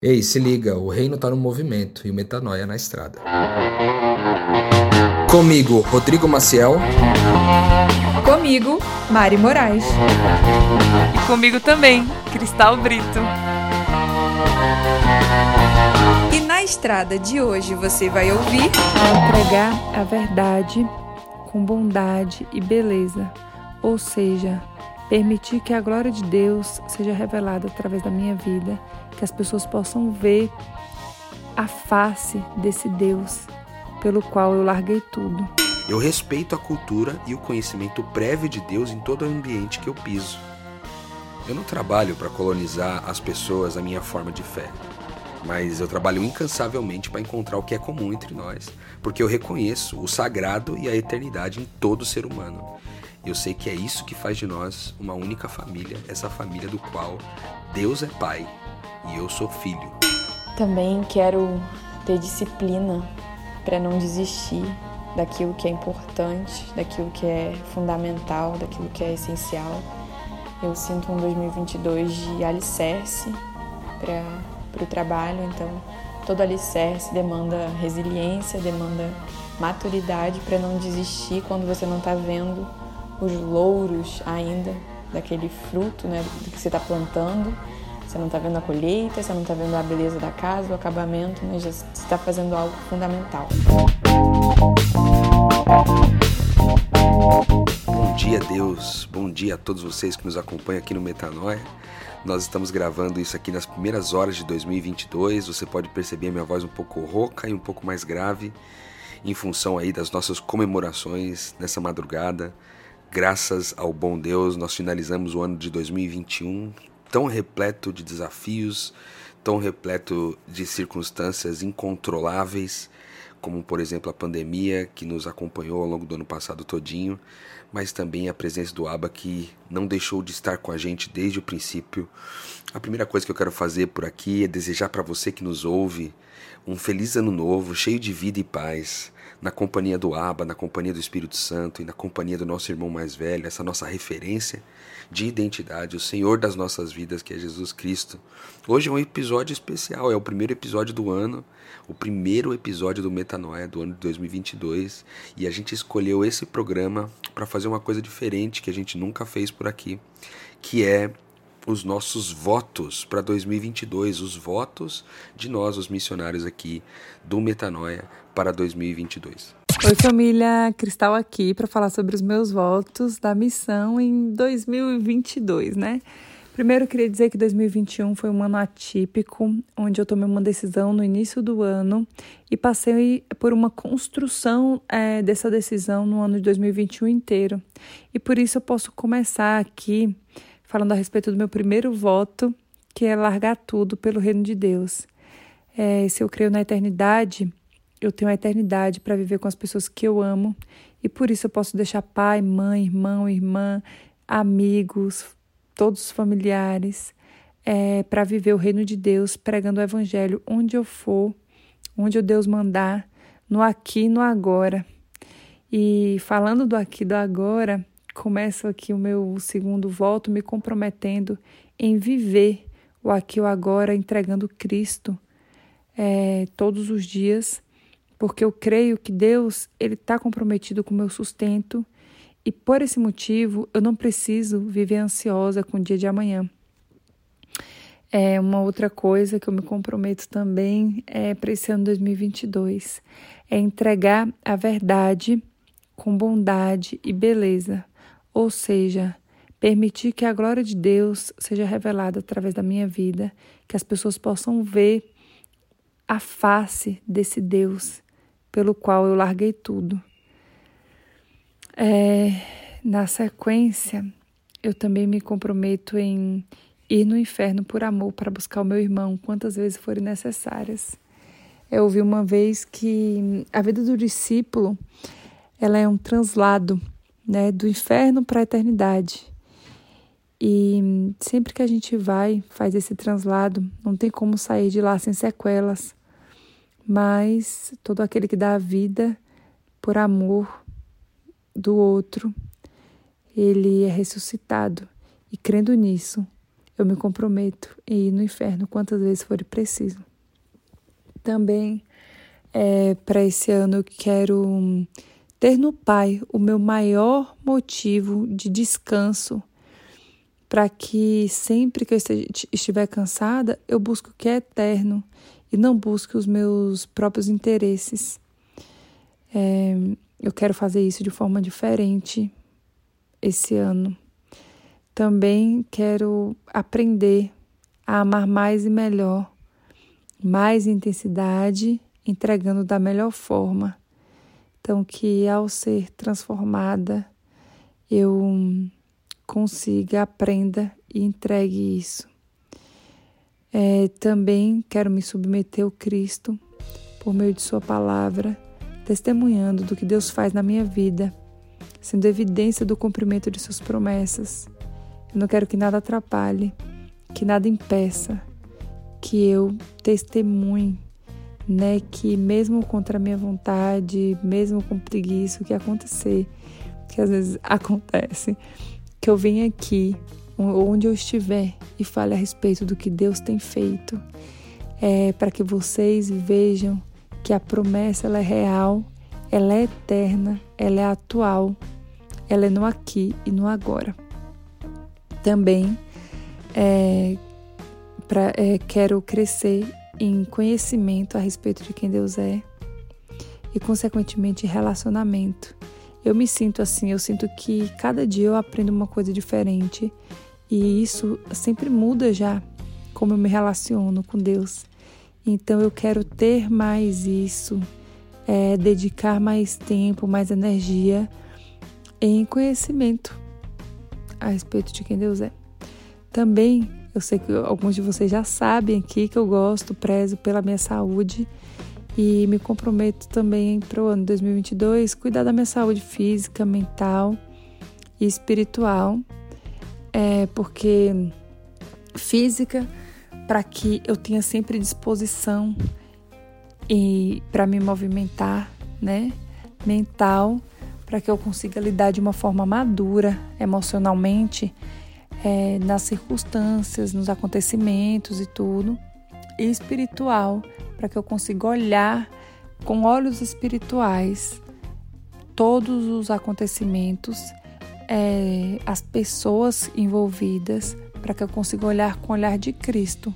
Ei, se liga, o reino tá no movimento e o metanoia na estrada. Comigo, Rodrigo Maciel. Comigo, Mari Moraes. E comigo também, Cristal Brito. E na estrada de hoje você vai ouvir entregar a verdade com bondade e beleza, ou seja, permitir que a glória de Deus seja revelada através da minha vida que as pessoas possam ver a face desse Deus pelo qual eu larguei tudo. Eu respeito a cultura e o conhecimento prévio de Deus em todo o ambiente que eu piso. Eu não trabalho para colonizar as pessoas a minha forma de fé, mas eu trabalho incansavelmente para encontrar o que é comum entre nós, porque eu reconheço o sagrado e a eternidade em todo ser humano. Eu sei que é isso que faz de nós uma única família, essa família do qual Deus é Pai e eu sou filho. Também quero ter disciplina para não desistir daquilo que é importante, daquilo que é fundamental, daquilo que é essencial. Eu sinto um 2022 de alicerce para o trabalho, então todo alicerce demanda resiliência, demanda maturidade para não desistir quando você não está vendo os louros ainda daquele fruto né, que você está plantando você não está vendo a colheita, você não está vendo a beleza da casa, o acabamento, mas já está fazendo algo fundamental. Bom dia, Deus. Bom dia a todos vocês que nos acompanham aqui no Metanoia. Nós estamos gravando isso aqui nas primeiras horas de 2022. Você pode perceber a minha voz um pouco rouca e um pouco mais grave em função aí das nossas comemorações nessa madrugada. Graças ao bom Deus, nós finalizamos o ano de 2021 tão repleto de desafios, tão repleto de circunstâncias incontroláveis, como por exemplo a pandemia que nos acompanhou ao longo do ano passado todinho, mas também a presença do Aba que não deixou de estar com a gente desde o princípio. A primeira coisa que eu quero fazer por aqui é desejar para você que nos ouve um feliz ano novo, cheio de vida e paz na companhia do Abba, na companhia do Espírito Santo e na companhia do nosso irmão mais velho, essa nossa referência de identidade, o Senhor das nossas vidas, que é Jesus Cristo. Hoje é um episódio especial, é o primeiro episódio do ano, o primeiro episódio do Metanoia do ano de 2022, e a gente escolheu esse programa para fazer uma coisa diferente que a gente nunca fez por aqui, que é os nossos votos para 2022, os votos de nós, os missionários aqui do Metanoia para 2022. Oi, família Cristal aqui para falar sobre os meus votos da missão em 2022, né? Primeiro, eu queria dizer que 2021 foi um ano atípico, onde eu tomei uma decisão no início do ano e passei por uma construção é, dessa decisão no ano de 2021 inteiro. E por isso eu posso começar aqui falando a respeito do meu primeiro voto, que é largar tudo pelo reino de Deus. É, se eu creio na eternidade, eu tenho a eternidade para viver com as pessoas que eu amo e por isso eu posso deixar pai, mãe, irmão, irmã, amigos, todos os familiares, é, para viver o reino de Deus, pregando o evangelho onde eu for, onde o Deus mandar, no aqui e no agora. E falando do aqui e do agora, começo aqui o meu segundo voto me comprometendo em viver o aqui o agora, entregando Cristo é, todos os dias, porque eu creio que Deus ele está comprometido com o meu sustento e por esse motivo eu não preciso viver ansiosa com o dia de amanhã. É uma outra coisa que eu me comprometo também é para esse ano 2022 é entregar a verdade com bondade e beleza ou seja, permitir que a glória de Deus seja revelada através da minha vida, que as pessoas possam ver a face desse Deus pelo qual eu larguei tudo. É, na sequência, eu também me comprometo em ir no inferno por amor para buscar o meu irmão quantas vezes forem necessárias. Eu ouvi uma vez que a vida do discípulo ela é um translado né, do inferno para a eternidade. E sempre que a gente vai, faz esse translado, não tem como sair de lá sem sequelas. Mas todo aquele que dá a vida por amor do outro, ele é ressuscitado. E crendo nisso, eu me comprometo em ir no inferno quantas vezes for preciso. Também é, para esse ano eu quero ter no Pai o meu maior motivo de descanso, para que sempre que eu estiver cansada, eu busque o que é eterno e não busque os meus próprios interesses. É, eu quero fazer isso de forma diferente esse ano. Também quero aprender a amar mais e melhor, mais intensidade, entregando da melhor forma. Então, que ao ser transformada, eu consiga, aprenda e entregue isso. É, também quero me submeter ao Cristo por meio de Sua palavra, testemunhando do que Deus faz na minha vida, sendo evidência do cumprimento de Suas promessas. Eu não quero que nada atrapalhe, que nada impeça, que eu testemunhe, né, que mesmo contra a minha vontade, mesmo com preguiça, o que acontecer, que às vezes acontece, que eu venha aqui, onde eu estiver, e fale a respeito do que Deus tem feito, é, para que vocês vejam que a promessa ela é real, ela é eterna, ela é atual, ela é no aqui e no agora. Também é, pra, é, quero crescer em conhecimento a respeito de quem Deus é e, consequentemente, relacionamento. Eu me sinto assim, eu sinto que cada dia eu aprendo uma coisa diferente e isso sempre muda já como eu me relaciono com Deus. Então eu quero ter mais isso, é, dedicar mais tempo, mais energia em conhecimento a respeito de quem Deus é. Também, eu sei que alguns de vocês já sabem aqui que eu gosto, prezo pela minha saúde e me comprometo também para o ano 2022 cuidar da minha saúde física, mental e espiritual, é, porque física para que eu tenha sempre disposição e para me movimentar, né? Mental para que eu consiga lidar de uma forma madura emocionalmente é, nas circunstâncias, nos acontecimentos e tudo, e espiritual, para que eu consiga olhar com olhos espirituais todos os acontecimentos, é, as pessoas envolvidas, para que eu consiga olhar com o olhar de Cristo.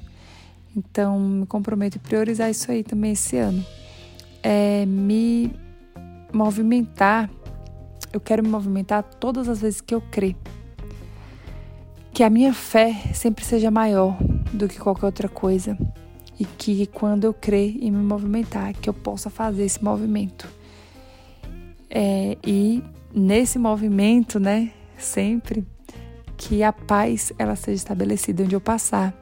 Então, me comprometo a priorizar isso aí também esse ano. É, me movimentar eu quero me movimentar todas as vezes que eu crer. Que a minha fé sempre seja maior do que qualquer outra coisa. E que quando eu crer e me movimentar, que eu possa fazer esse movimento. É, e nesse movimento, né, sempre, que a paz ela seja estabelecida onde eu passar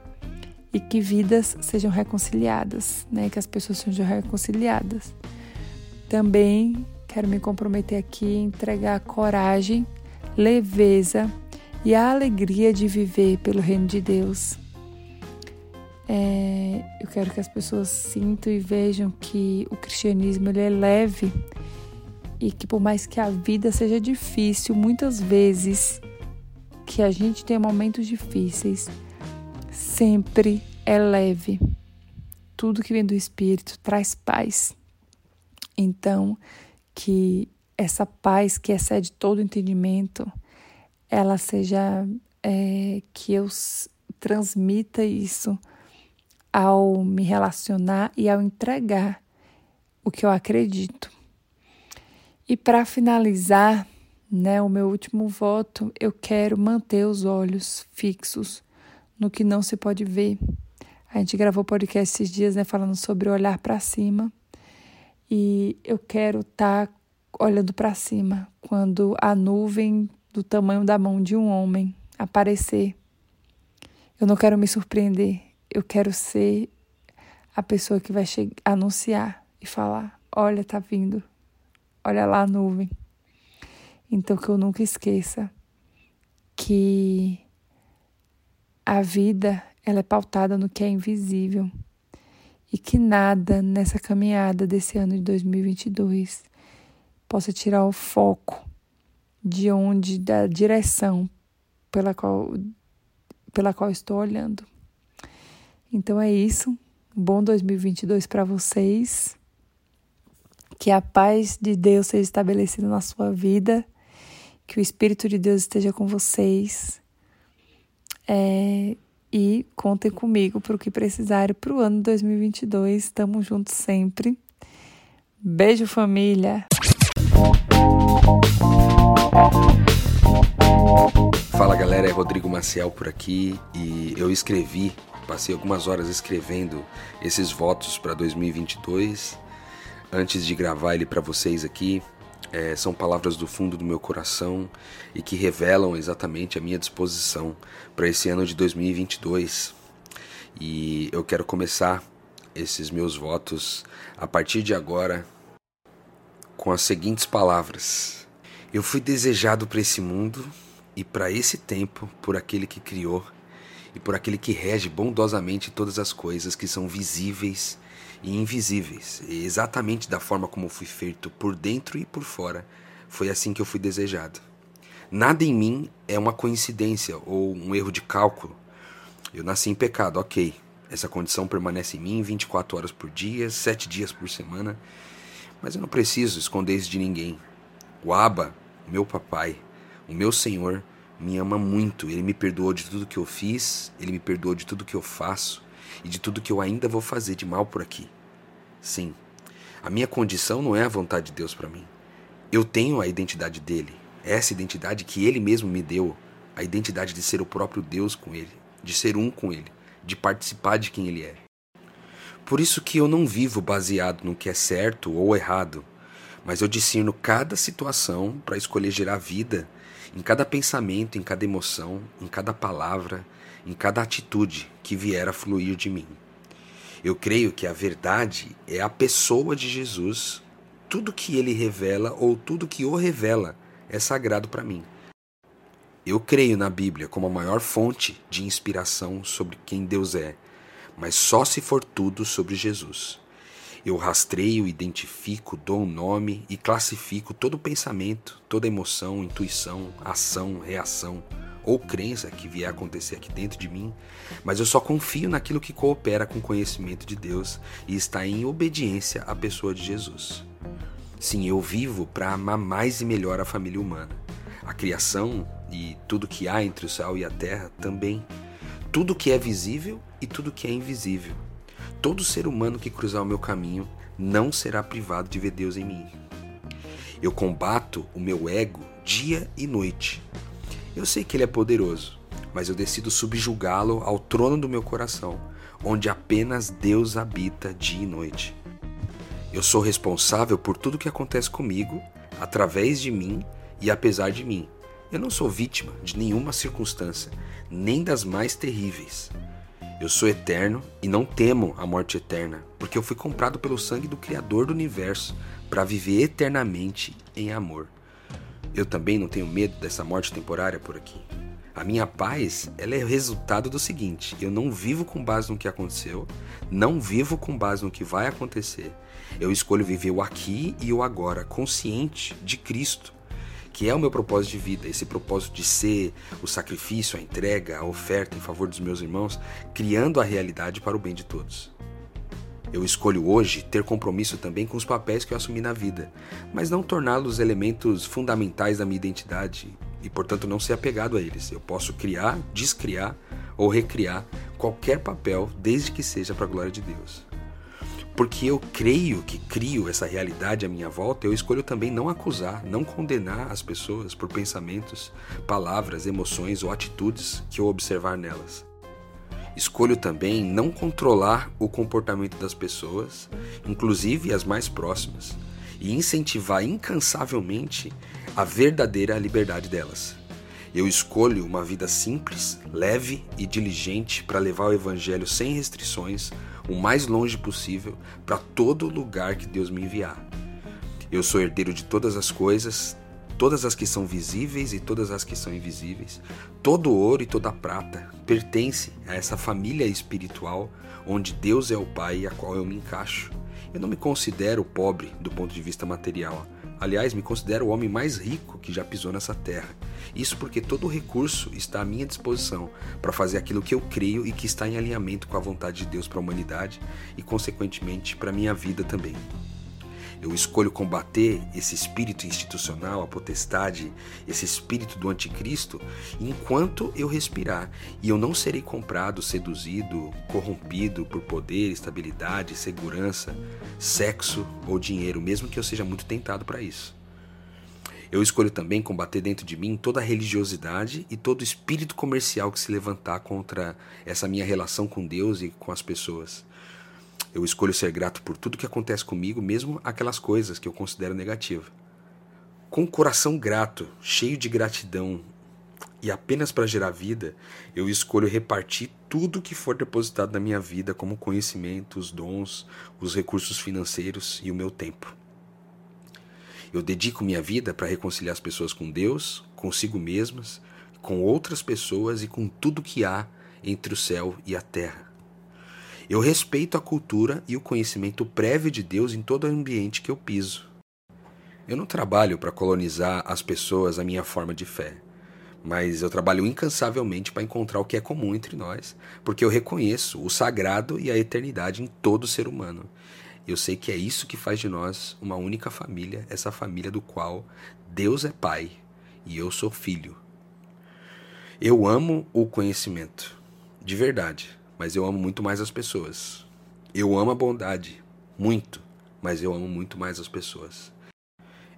e que vidas sejam reconciliadas, né, que as pessoas sejam reconciliadas. Também Quero me comprometer aqui a entregar coragem, leveza e a alegria de viver pelo reino de Deus. É, eu quero que as pessoas sintam e vejam que o cristianismo ele é leve e que por mais que a vida seja difícil, muitas vezes que a gente tem momentos difíceis, sempre é leve. Tudo que vem do Espírito traz paz. Então, que essa paz que excede todo entendimento, ela seja é, que eu transmita isso ao me relacionar e ao entregar o que eu acredito. E para finalizar, né, o meu último voto, eu quero manter os olhos fixos no que não se pode ver. A gente gravou podcast esses dias, né, falando sobre olhar para cima e eu quero estar tá olhando para cima quando a nuvem do tamanho da mão de um homem aparecer. Eu não quero me surpreender, eu quero ser a pessoa que vai anunciar e falar: olha, tá vindo, olha lá a nuvem. Então, que eu nunca esqueça que a vida ela é pautada no que é invisível e que nada nessa caminhada desse ano de 2022 possa tirar o foco de onde, da direção pela qual pela qual estou olhando. Então é isso. Bom 2022 para vocês. Que a paz de Deus seja estabelecida na sua vida. Que o Espírito de Deus esteja com vocês. É, e contem comigo para o que precisarem para o ano 2022. Estamos juntos sempre. Beijo, família! Fala galera, é Rodrigo Maciel por aqui e eu escrevi, passei algumas horas escrevendo esses votos para 2022. Antes de gravar ele para vocês aqui, é, são palavras do fundo do meu coração e que revelam exatamente a minha disposição para esse ano de 2022. E eu quero começar esses meus votos a partir de agora com as seguintes palavras: Eu fui desejado para esse mundo e para esse tempo por aquele que criou e por aquele que rege bondosamente todas as coisas que são visíveis e invisíveis, e exatamente da forma como fui feito por dentro e por fora. Foi assim que eu fui desejado. Nada em mim é uma coincidência ou um erro de cálculo. Eu nasci em pecado, ok. Essa condição permanece em mim 24 horas por dia, 7 dias por semana. Mas eu não preciso esconder isso de ninguém. O Abba, meu papai, o meu Senhor, me ama muito. Ele me perdoou de tudo que eu fiz, ele me perdoou de tudo que eu faço e de tudo que eu ainda vou fazer de mal por aqui. Sim, a minha condição não é a vontade de Deus para mim. Eu tenho a identidade dele, essa identidade que ele mesmo me deu, a identidade de ser o próprio Deus com ele, de ser um com ele, de participar de quem ele é. Por isso que eu não vivo baseado no que é certo ou errado, mas eu discerno cada situação para escolher gerar vida em cada pensamento, em cada emoção, em cada palavra, em cada atitude que vier a fluir de mim. Eu creio que a verdade é a pessoa de Jesus. Tudo que ele revela ou tudo que o revela é sagrado para mim. Eu creio na Bíblia como a maior fonte de inspiração sobre quem Deus é mas só se for tudo sobre Jesus. Eu rastreio, identifico, dou um nome e classifico todo pensamento, toda emoção, intuição, ação, reação ou crença que vier a acontecer aqui dentro de mim, mas eu só confio naquilo que coopera com o conhecimento de Deus e está em obediência à pessoa de Jesus. Sim, eu vivo para amar mais e melhor a família humana. A criação e tudo que há entre o céu e a terra também tudo que é visível e tudo que é invisível. Todo ser humano que cruzar o meu caminho não será privado de ver Deus em mim. Eu combato o meu ego dia e noite. Eu sei que ele é poderoso, mas eu decido subjugá-lo ao trono do meu coração, onde apenas Deus habita dia e noite. Eu sou responsável por tudo que acontece comigo, através de mim e apesar de mim. Eu não sou vítima de nenhuma circunstância, nem das mais terríveis. Eu sou eterno e não temo a morte eterna, porque eu fui comprado pelo sangue do Criador do universo para viver eternamente em amor. Eu também não tenho medo dessa morte temporária por aqui. A minha paz ela é resultado do seguinte: eu não vivo com base no que aconteceu, não vivo com base no que vai acontecer. Eu escolho viver o aqui e o agora, consciente de Cristo, que é o meu propósito de vida, esse propósito de ser o sacrifício, a entrega, a oferta em favor dos meus irmãos, criando a realidade para o bem de todos. Eu escolho hoje ter compromisso também com os papéis que eu assumi na vida, mas não torná-los elementos fundamentais da minha identidade e, portanto, não ser apegado a eles. Eu posso criar, descriar ou recriar qualquer papel, desde que seja para a glória de Deus porque eu creio que crio essa realidade à minha volta, eu escolho também não acusar, não condenar as pessoas por pensamentos, palavras, emoções ou atitudes que eu observar nelas. Escolho também não controlar o comportamento das pessoas, inclusive as mais próximas, e incentivar incansavelmente a verdadeira liberdade delas. Eu escolho uma vida simples, leve e diligente para levar o Evangelho sem restrições o mais longe possível para todo lugar que Deus me enviar. Eu sou herdeiro de todas as coisas, todas as que são visíveis e todas as que são invisíveis. Todo ouro e toda prata pertence a essa família espiritual onde Deus é o Pai e a qual eu me encaixo. Eu não me considero pobre do ponto de vista material. Aliás, me considero o homem mais rico que já pisou nessa terra. Isso porque todo recurso está à minha disposição para fazer aquilo que eu creio e que está em alinhamento com a vontade de Deus para a humanidade e, consequentemente, para a minha vida também. Eu escolho combater esse espírito institucional, a potestade, esse espírito do anticristo, enquanto eu respirar. E eu não serei comprado, seduzido, corrompido por poder, estabilidade, segurança, sexo ou dinheiro, mesmo que eu seja muito tentado para isso. Eu escolho também combater dentro de mim toda religiosidade e todo espírito comercial que se levantar contra essa minha relação com Deus e com as pessoas. Eu escolho ser grato por tudo que acontece comigo, mesmo aquelas coisas que eu considero negativas. Com o coração grato, cheio de gratidão e apenas para gerar vida, eu escolho repartir tudo que for depositado na minha vida, como conhecimento, os dons, os recursos financeiros e o meu tempo. Eu dedico minha vida para reconciliar as pessoas com Deus, consigo mesmas, com outras pessoas e com tudo que há entre o céu e a terra. Eu respeito a cultura e o conhecimento prévio de Deus em todo o ambiente que eu piso. Eu não trabalho para colonizar as pessoas a minha forma de fé, mas eu trabalho incansavelmente para encontrar o que é comum entre nós, porque eu reconheço o sagrado e a eternidade em todo ser humano. Eu sei que é isso que faz de nós uma única família, essa família do qual Deus é Pai e eu sou filho. Eu amo o conhecimento, de verdade mas eu amo muito mais as pessoas. Eu amo a bondade, muito, mas eu amo muito mais as pessoas.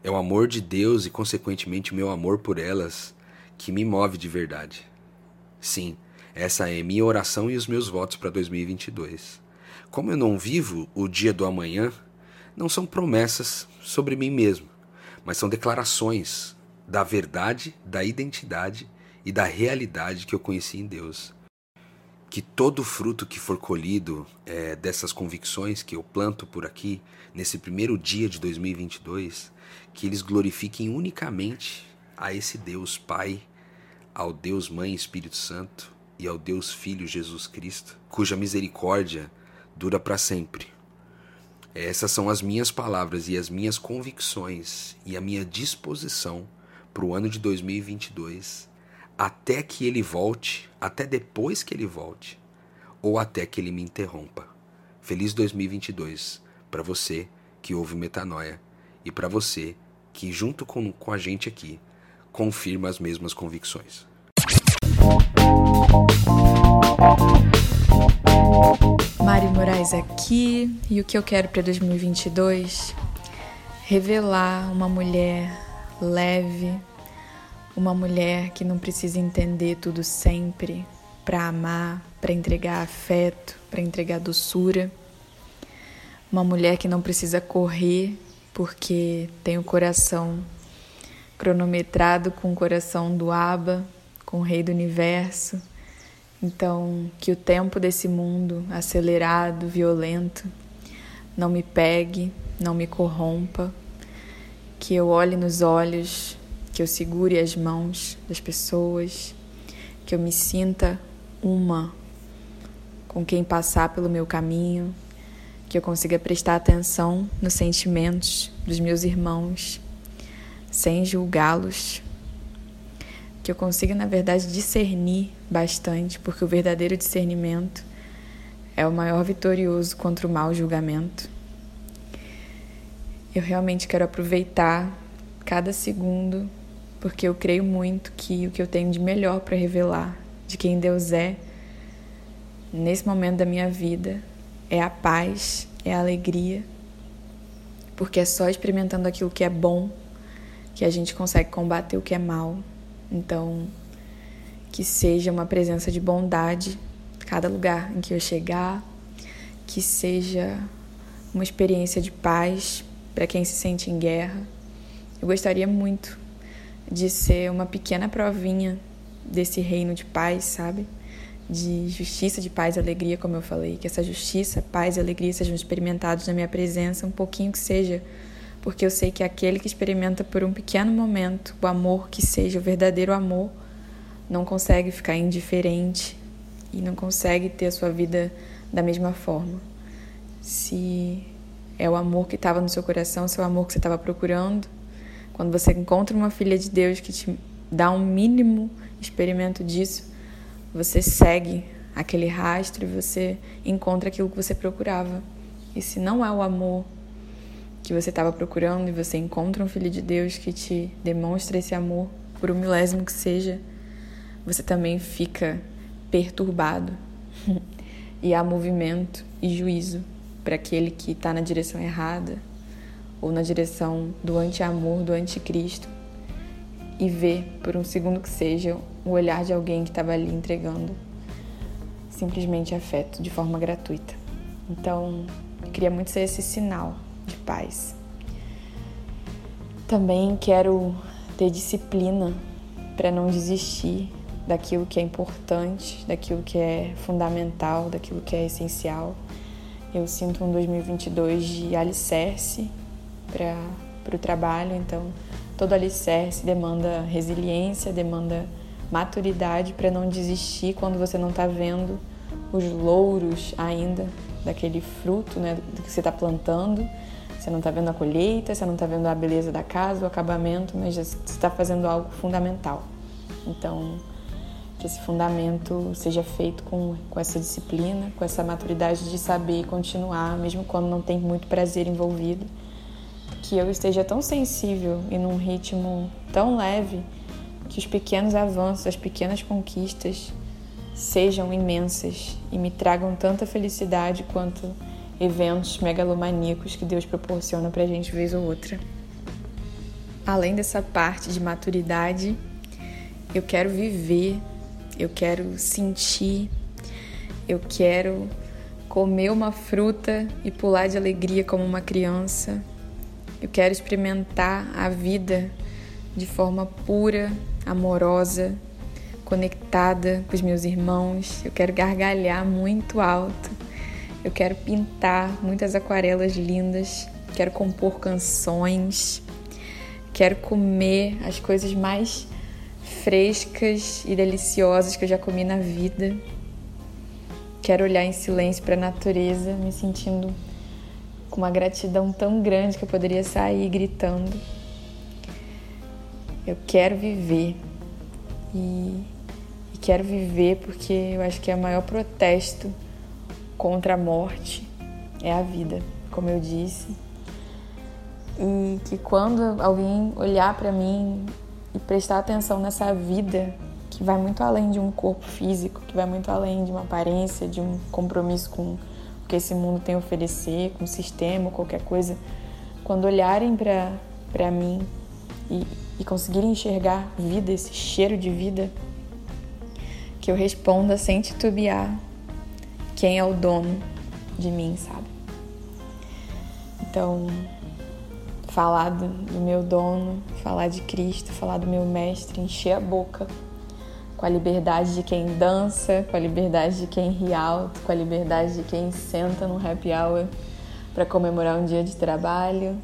É o amor de Deus e, consequentemente, o meu amor por elas que me move de verdade. Sim, essa é minha oração e os meus votos para 2022. Como eu não vivo o dia do amanhã, não são promessas sobre mim mesmo, mas são declarações da verdade, da identidade e da realidade que eu conheci em Deus. Que todo fruto que for colhido é, dessas convicções que eu planto por aqui, nesse primeiro dia de 2022, que eles glorifiquem unicamente a esse Deus Pai, ao Deus Mãe Espírito Santo e ao Deus Filho Jesus Cristo, cuja misericórdia dura para sempre. Essas são as minhas palavras e as minhas convicções e a minha disposição para o ano de 2022 até que ele volte, até depois que ele volte, ou até que ele me interrompa. Feliz 2022 para você que ouve Metanoia e para você que, junto com, com a gente aqui, confirma as mesmas convicções. Aqui e o que eu quero para 2022? Revelar uma mulher leve, uma mulher que não precisa entender tudo sempre para amar, para entregar afeto, para entregar doçura. Uma mulher que não precisa correr porque tem o coração cronometrado com o coração do Aba, com o Rei do Universo. Então, que o tempo desse mundo acelerado, violento, não me pegue, não me corrompa, que eu olhe nos olhos que eu segure as mãos das pessoas, que eu me sinta uma com quem passar pelo meu caminho, que eu consiga prestar atenção nos sentimentos dos meus irmãos, sem julgá-los, que eu consiga, na verdade, discernir bastante, porque o verdadeiro discernimento é o maior vitorioso contra o mau julgamento. Eu realmente quero aproveitar cada segundo porque eu creio muito que o que eu tenho de melhor para revelar de quem Deus é nesse momento da minha vida é a paz, é a alegria, porque é só experimentando aquilo que é bom que a gente consegue combater o que é mal. Então, que seja uma presença de bondade cada lugar em que eu chegar, que seja uma experiência de paz para quem se sente em guerra. Eu gostaria muito de ser uma pequena provinha desse reino de paz, sabe? De justiça, de paz e alegria, como eu falei. Que essa justiça, paz e alegria sejam experimentados na minha presença, um pouquinho que seja, porque eu sei que aquele que experimenta por um pequeno momento o amor que seja, o verdadeiro amor, não consegue ficar indiferente e não consegue ter a sua vida da mesma forma. Se é o amor que estava no seu coração, se é o amor que você estava procurando, quando você encontra uma filha de Deus que te dá um mínimo experimento disso, você segue aquele rastro e você encontra aquilo que você procurava. E se não é o amor que você estava procurando e você encontra um filho de Deus que te demonstra esse amor, por um milésimo que seja, você também fica perturbado. e há movimento e juízo para aquele que está na direção errada ou na direção do anti-amor, do anticristo, e vê, por um segundo que seja, o olhar de alguém que estava ali entregando simplesmente afeto de forma gratuita. Então, eu queria muito ser esse sinal paz. Também quero ter disciplina para não desistir daquilo que é importante, daquilo que é fundamental, daquilo que é essencial. Eu sinto um 2022 de alicerce para o trabalho, então todo alicerce demanda resiliência, demanda maturidade para não desistir quando você não está vendo os louros ainda daquele fruto né, que você está plantando. Você não está vendo a colheita, você não está vendo a beleza da casa, o acabamento, mas você está fazendo algo fundamental. Então, que esse fundamento seja feito com, com essa disciplina, com essa maturidade de saber continuar, mesmo quando não tem muito prazer envolvido. Que eu esteja tão sensível e num ritmo tão leve que os pequenos avanços, as pequenas conquistas sejam imensas e me tragam tanta felicidade quanto eventos megalomaníacos que Deus proporciona pra gente vez ou outra. Além dessa parte de maturidade, eu quero viver eu quero sentir, eu quero comer uma fruta e pular de alegria como uma criança. Eu quero experimentar a vida de forma pura, amorosa, conectada com os meus irmãos. Eu quero gargalhar muito alto. Eu quero pintar muitas aquarelas lindas. Quero compor canções. Quero comer as coisas mais frescas e deliciosas que eu já comi na vida. Quero olhar em silêncio para a natureza, me sentindo com uma gratidão tão grande que eu poderia sair gritando. Eu quero viver e, e quero viver porque eu acho que é o maior protesto contra a morte é a vida, como eu disse. E que quando alguém olhar para mim e prestar atenção nessa vida que vai muito além de um corpo físico, que vai muito além de uma aparência, de um compromisso com o que esse mundo tem a oferecer, com o sistema, qualquer coisa. Quando olharem para mim e, e conseguirem enxergar vida, esse cheiro de vida, que eu responda sem titubear quem é o dono de mim, sabe? Então, falar do, do, meu dono, falar de Cristo, falar do meu mestre, encher a boca com a liberdade de quem dança, com a liberdade de quem ri alto, com a liberdade de quem senta num happy hour para comemorar um dia de trabalho,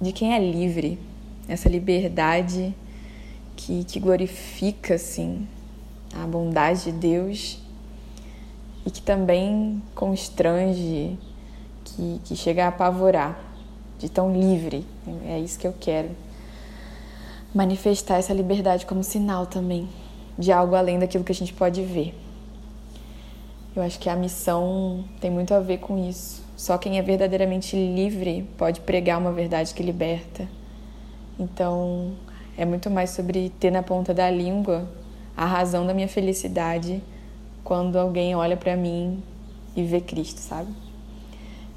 de quem é livre, essa liberdade que, que glorifica assim a bondade de Deus e que também constrange, que, que chega a apavorar de tão livre. É isso que eu quero. Manifestar essa liberdade como sinal também de algo além daquilo que a gente pode ver. Eu acho que a missão tem muito a ver com isso. Só quem é verdadeiramente livre pode pregar uma verdade que liberta. Então, é muito mais sobre ter na ponta da língua a razão da minha felicidade quando alguém olha para mim e vê Cristo, sabe?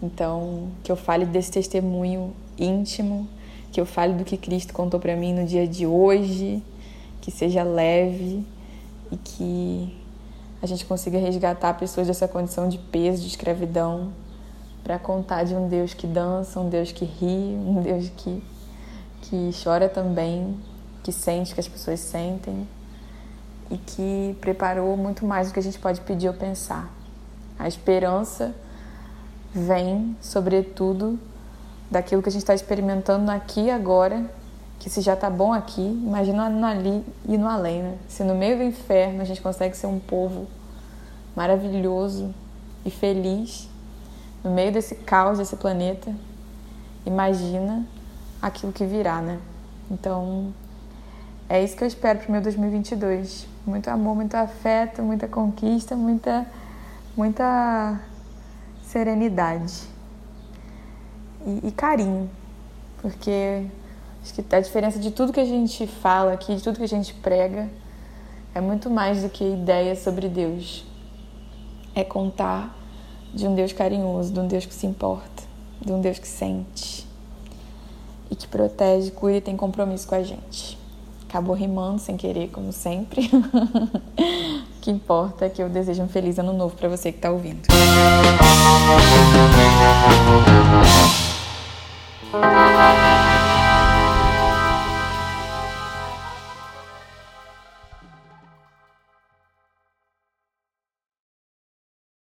Então, que eu fale desse testemunho íntimo, que eu fale do que Cristo contou para mim no dia de hoje, que seja leve e que a gente consiga resgatar pessoas dessa condição de peso, de escravidão, para contar de um Deus que dança, um Deus que ri, um Deus que, que chora também, que sente o que as pessoas sentem e que preparou muito mais do que a gente pode pedir ou pensar. A esperança vem, sobretudo, daquilo que a gente está experimentando aqui e agora, que se já está bom aqui, imagina no ali e no além, né? Se no meio do inferno a gente consegue ser um povo maravilhoso e feliz, no meio desse caos desse planeta, imagina aquilo que virá, né? Então, é isso que eu espero para o meu 2022. Muito amor, muito afeto, muita conquista, muita, muita serenidade e, e carinho, porque acho que a diferença de tudo que a gente fala aqui, de tudo que a gente prega, é muito mais do que ideias sobre Deus. É contar de um Deus carinhoso, de um Deus que se importa, de um Deus que sente e que protege, cuida e tem compromisso com a gente. Acabou rimando sem querer, como sempre. o que importa é que eu desejo um feliz ano novo para você que está ouvindo. Música